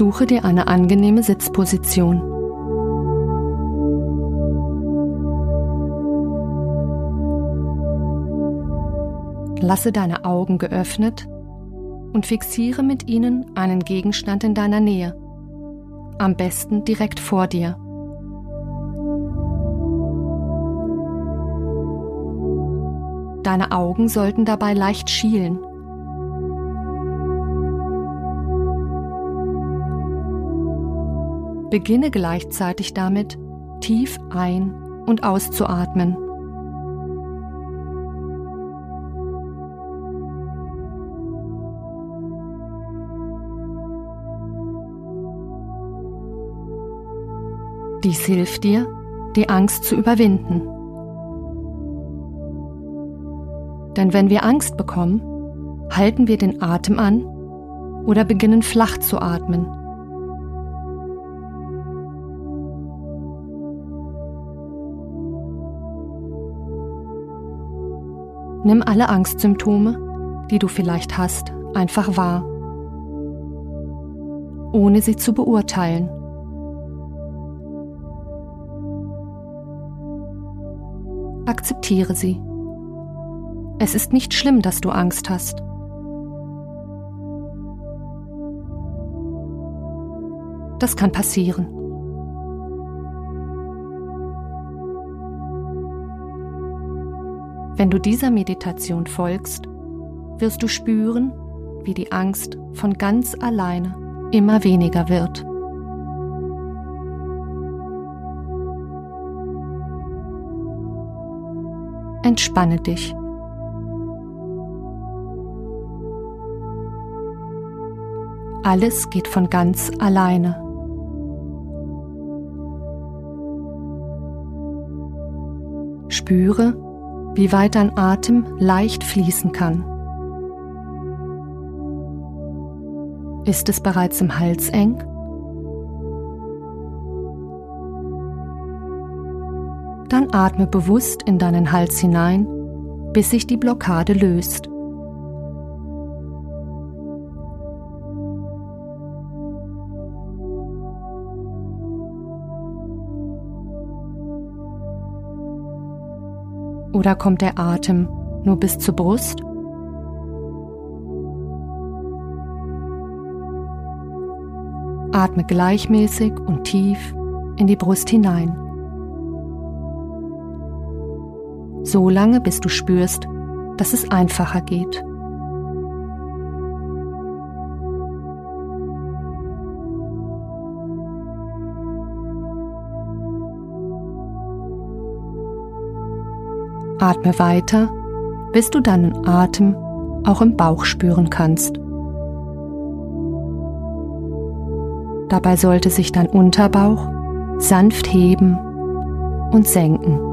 Suche dir eine angenehme Sitzposition. Lasse deine Augen geöffnet und fixiere mit ihnen einen Gegenstand in deiner Nähe, am besten direkt vor dir. Deine Augen sollten dabei leicht schielen. Beginne gleichzeitig damit, tief ein- und auszuatmen. Dies hilft dir, die Angst zu überwinden. Denn wenn wir Angst bekommen, halten wir den Atem an oder beginnen flach zu atmen. Nimm alle Angstsymptome, die du vielleicht hast, einfach wahr, ohne sie zu beurteilen. Akzeptiere sie. Es ist nicht schlimm, dass du Angst hast. Das kann passieren. Wenn du dieser Meditation folgst, wirst du spüren, wie die Angst von ganz alleine immer weniger wird. Entspanne dich. Alles geht von ganz alleine. Spüre, wie weit dein Atem leicht fließen kann. Ist es bereits im Hals eng? Dann atme bewusst in deinen Hals hinein, bis sich die Blockade löst. Oder kommt der Atem nur bis zur Brust? Atme gleichmäßig und tief in die Brust hinein. So lange, bis du spürst, dass es einfacher geht. Atme weiter, bis du deinen Atem auch im Bauch spüren kannst. Dabei sollte sich dein Unterbauch sanft heben und senken.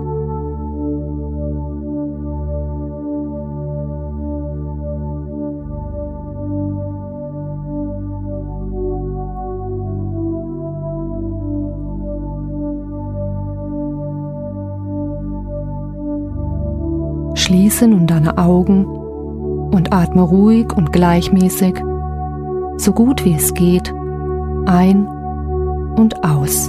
Schließe nun deine Augen und atme ruhig und gleichmäßig, so gut wie es geht, ein und aus.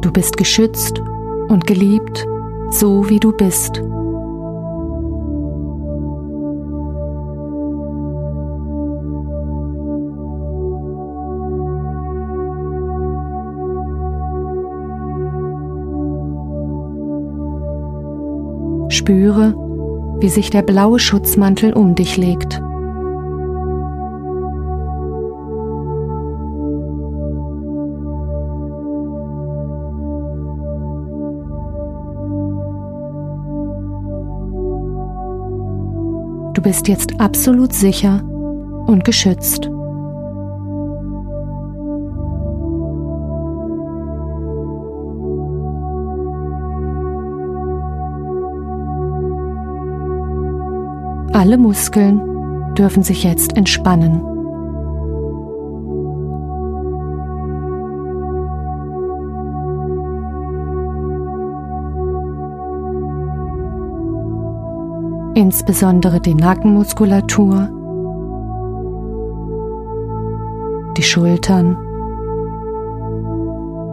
Du bist geschützt und geliebt so wie du bist. Spüre, wie sich der blaue Schutzmantel um dich legt. Bist jetzt absolut sicher und geschützt. Alle Muskeln dürfen sich jetzt entspannen. Insbesondere die Nackenmuskulatur, die Schultern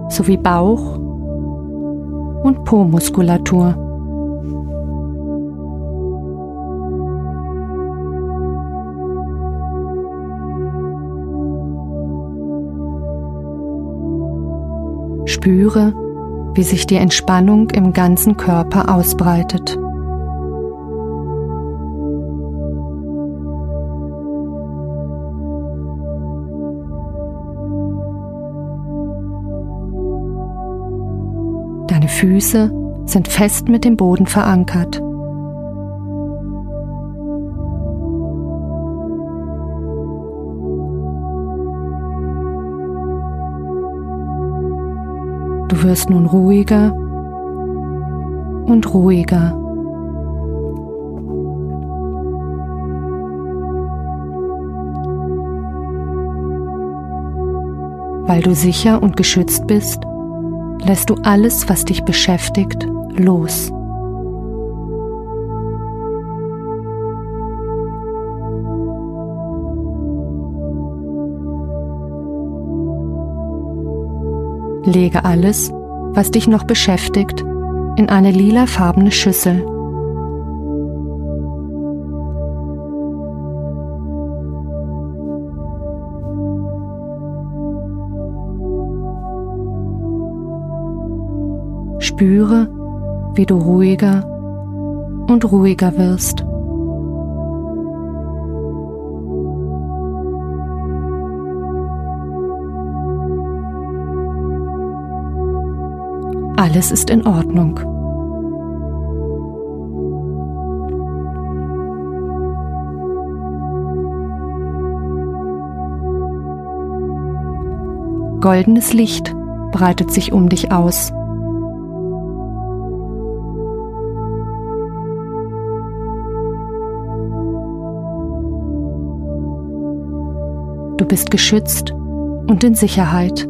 sowie Bauch und Po-Muskulatur. Spüre, wie sich die Entspannung im ganzen Körper ausbreitet. Füße sind fest mit dem Boden verankert. Du wirst nun ruhiger und ruhiger. Weil du sicher und geschützt bist, lässt du alles, was dich beschäftigt, los. Lege alles, was dich noch beschäftigt, in eine lilafarbene Schüssel. Spüre, wie du ruhiger und ruhiger wirst. Alles ist in Ordnung. Goldenes Licht breitet sich um dich aus. Du bist geschützt und in Sicherheit.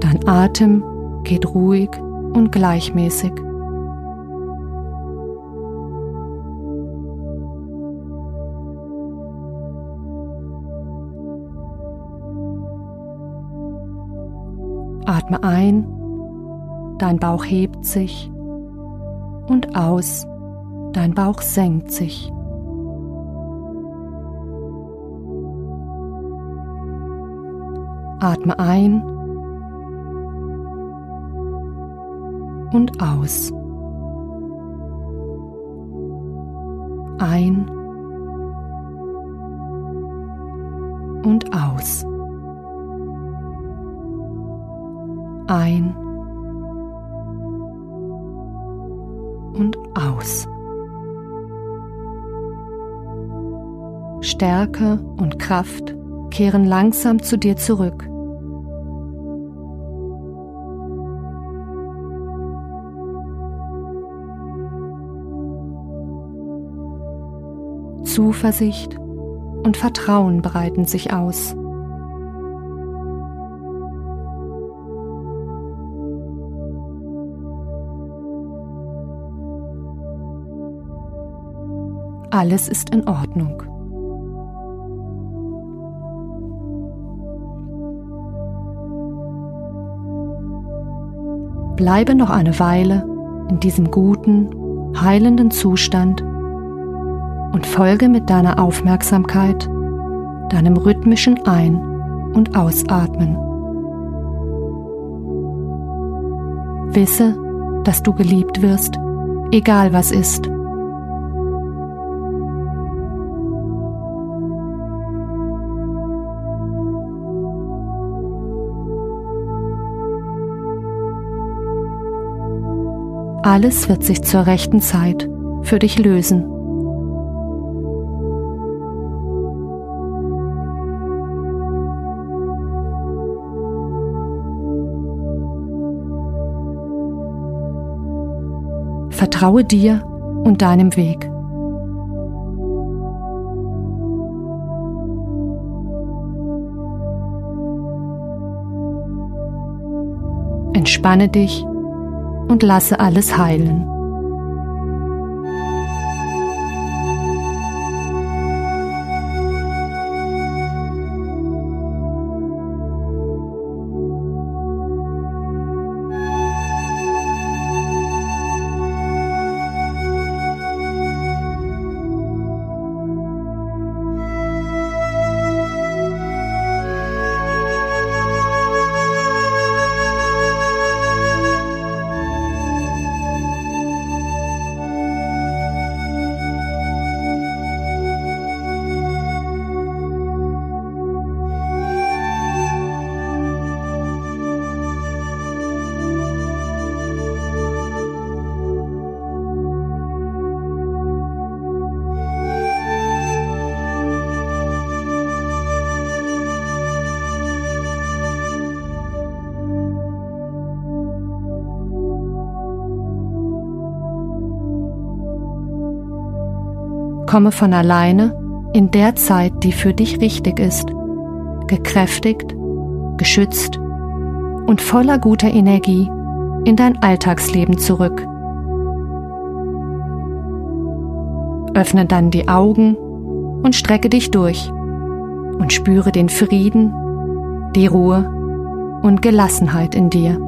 Dein Atem geht ruhig und gleichmäßig. Atme ein dein Bauch hebt sich und aus, dein Bauch senkt sich. Atme ein und aus. Ein und aus. Ein und aus. Stärke und Kraft kehren langsam zu dir zurück. Zuversicht und Vertrauen breiten sich aus. Alles ist in Ordnung. Bleibe noch eine Weile in diesem guten, heilenden Zustand und folge mit deiner Aufmerksamkeit deinem rhythmischen Ein- und Ausatmen. Wisse, dass du geliebt wirst, egal was ist. Alles wird sich zur rechten Zeit für dich lösen. Vertraue dir und deinem Weg. Entspanne dich und lasse alles heilen. Komme von alleine in der Zeit, die für dich richtig ist, gekräftigt, geschützt und voller guter Energie in dein Alltagsleben zurück. Öffne dann die Augen und strecke dich durch und spüre den Frieden, die Ruhe und Gelassenheit in dir.